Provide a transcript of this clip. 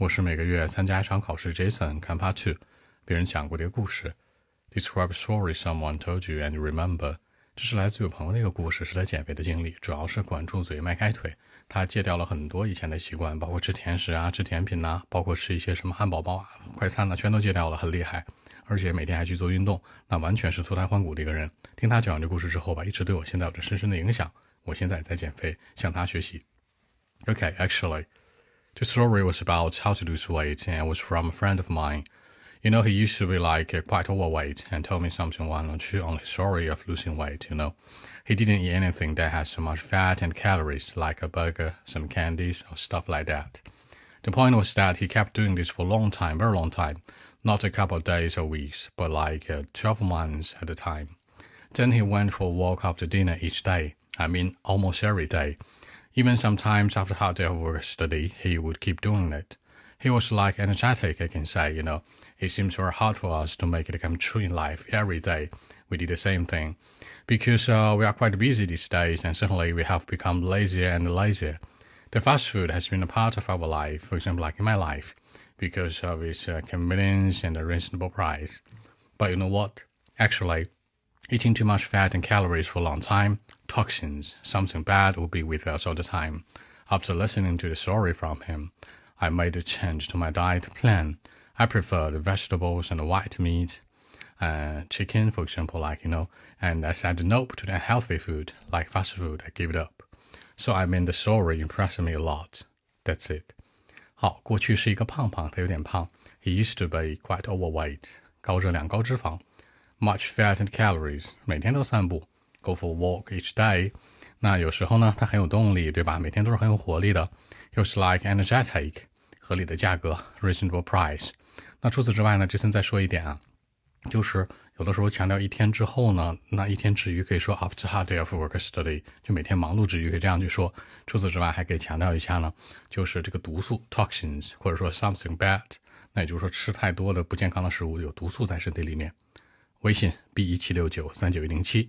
我是每个月参加一场考试，Jason 看 Part Two，别人讲过的一个故事。Describe story someone told you and remember。这是来自我朋友的一个故事，是他减肥的经历，主要是管住嘴，迈开腿。他戒掉了很多以前的习惯，包括吃甜食啊、吃甜品呐，包括吃一些什么汉堡包啊、快餐呐，全都戒掉了，很厉害。而且每天还去做运动，那完全是脱胎换骨的一个人。听他讲完这故事之后吧，一直对我现在有着深深的影响。我现在也在减肥，向他学习。Okay, actually. The story was about how to lose weight and was from a friend of mine. You know, he used to be like quite overweight and told me something one or two on his story of losing weight, you know. He didn't eat anything that has so much fat and calories, like a burger, some candies, or stuff like that. The point was that he kept doing this for a long time, very long time, not a couple of days or weeks, but like uh, 12 months at a time. Then he went for a walk after dinner each day. I mean, almost every day. Even sometimes after hard day of work study, he would keep doing it. He was like energetic, I can say, you know. It seems very hard for us to make it come true in life every day. We did the same thing. Because uh, we are quite busy these days and certainly we have become lazier and lazier. The fast food has been a part of our life, for example, like in my life, because of its uh, convenience and a reasonable price. But you know what? Actually, Eating too much fat and calories for a long time, toxins, something bad will be with us all the time. After listening to the story from him, I made a change to my diet plan. I prefer the vegetables and the white meat, uh, chicken, for example, like, you know, and I said no to the unhealthy food, like fast food, I give it up. So I mean the story impressed me a lot. That's it. 好，过去是一个胖胖，他有点胖。He used to be quite overweight，高热量、高脂肪。 Much fat and calories，每天都散步，go for a walk each day。那有时候呢，他很有动力，对吧？每天都是很有活力的，又是 like energetic，合理的价格，reasonable price。那除此之外呢，杰森再说一点啊，就是有的时候强调一天之后呢，那一天之余可以说 after hard day of work study，就每天忙碌之余可以这样去说。除此之外，还可以强调一下呢，就是这个毒素 toxins，或者说 something bad，那也就是说吃太多的不健康的食物有毒素在身体里面。微信 b 一七六九三九一零七。